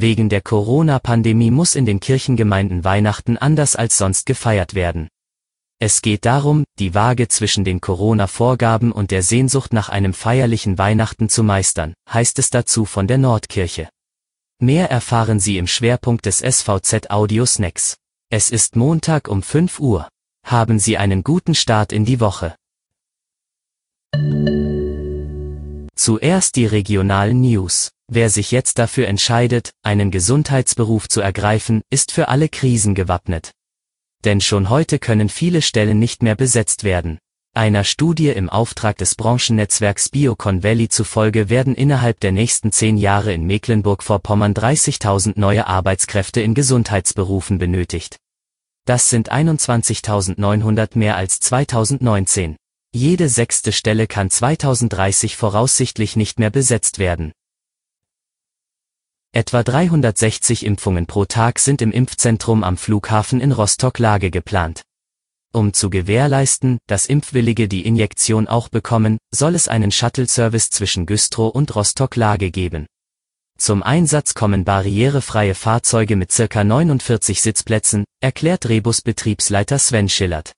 Wegen der Corona-Pandemie muss in den Kirchengemeinden Weihnachten anders als sonst gefeiert werden. Es geht darum, die Waage zwischen den Corona-Vorgaben und der Sehnsucht nach einem feierlichen Weihnachten zu meistern, heißt es dazu von der Nordkirche. Mehr erfahren Sie im Schwerpunkt des SVZ Audio Snacks. Es ist Montag um 5 Uhr. Haben Sie einen guten Start in die Woche. Zuerst die regionalen News. Wer sich jetzt dafür entscheidet, einen Gesundheitsberuf zu ergreifen, ist für alle Krisen gewappnet. Denn schon heute können viele Stellen nicht mehr besetzt werden. Einer Studie im Auftrag des Branchennetzwerks Biocon Valley zufolge werden innerhalb der nächsten zehn Jahre in Mecklenburg-Vorpommern 30.000 neue Arbeitskräfte in Gesundheitsberufen benötigt. Das sind 21.900 mehr als 2019. Jede sechste Stelle kann 2030 voraussichtlich nicht mehr besetzt werden. Etwa 360 Impfungen pro Tag sind im Impfzentrum am Flughafen in Rostock-Lage geplant. Um zu gewährleisten, dass Impfwillige die Injektion auch bekommen, soll es einen Shuttle-Service zwischen Güstrow und Rostock-Lage geben. Zum Einsatz kommen barrierefreie Fahrzeuge mit circa 49 Sitzplätzen, erklärt Rebus-Betriebsleiter Sven Schillert.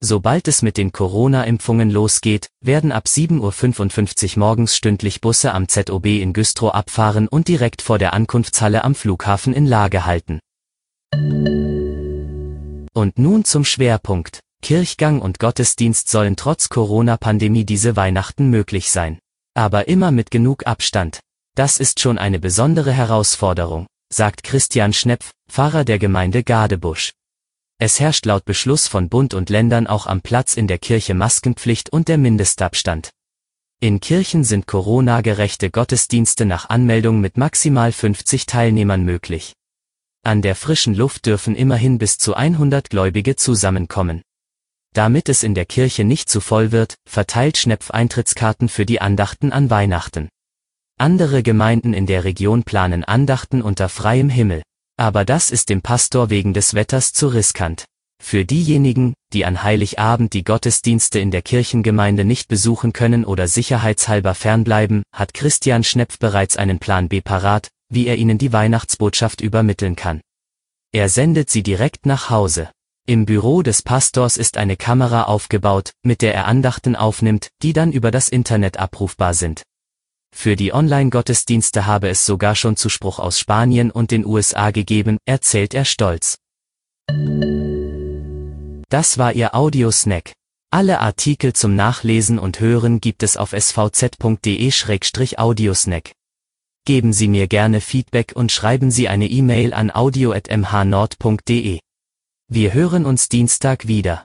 Sobald es mit den Corona-Impfungen losgeht, werden ab 7.55 Uhr morgens stündlich Busse am ZOB in Güstrow abfahren und direkt vor der Ankunftshalle am Flughafen in Lage halten. Und nun zum Schwerpunkt. Kirchgang und Gottesdienst sollen trotz Corona-Pandemie diese Weihnachten möglich sein. Aber immer mit genug Abstand. Das ist schon eine besondere Herausforderung, sagt Christian Schnepf, Pfarrer der Gemeinde Gadebusch. Es herrscht laut Beschluss von Bund und Ländern auch am Platz in der Kirche Maskenpflicht und der Mindestabstand. In Kirchen sind Corona-gerechte Gottesdienste nach Anmeldung mit maximal 50 Teilnehmern möglich. An der frischen Luft dürfen immerhin bis zu 100 Gläubige zusammenkommen. Damit es in der Kirche nicht zu voll wird, verteilt Schnepf Eintrittskarten für die Andachten an Weihnachten. Andere Gemeinden in der Region planen Andachten unter freiem Himmel. Aber das ist dem Pastor wegen des Wetters zu riskant. Für diejenigen, die an Heiligabend die Gottesdienste in der Kirchengemeinde nicht besuchen können oder sicherheitshalber fernbleiben, hat Christian Schnepf bereits einen Plan B parat, wie er ihnen die Weihnachtsbotschaft übermitteln kann. Er sendet sie direkt nach Hause. Im Büro des Pastors ist eine Kamera aufgebaut, mit der er Andachten aufnimmt, die dann über das Internet abrufbar sind. Für die Online-Gottesdienste habe es sogar schon Zuspruch aus Spanien und den USA gegeben, erzählt er stolz. Das war Ihr Audiosnack. Alle Artikel zum Nachlesen und Hören gibt es auf svz.de-audiosnack. Geben Sie mir gerne Feedback und schreiben Sie eine E-Mail an audio.mhnord.de. Wir hören uns Dienstag wieder.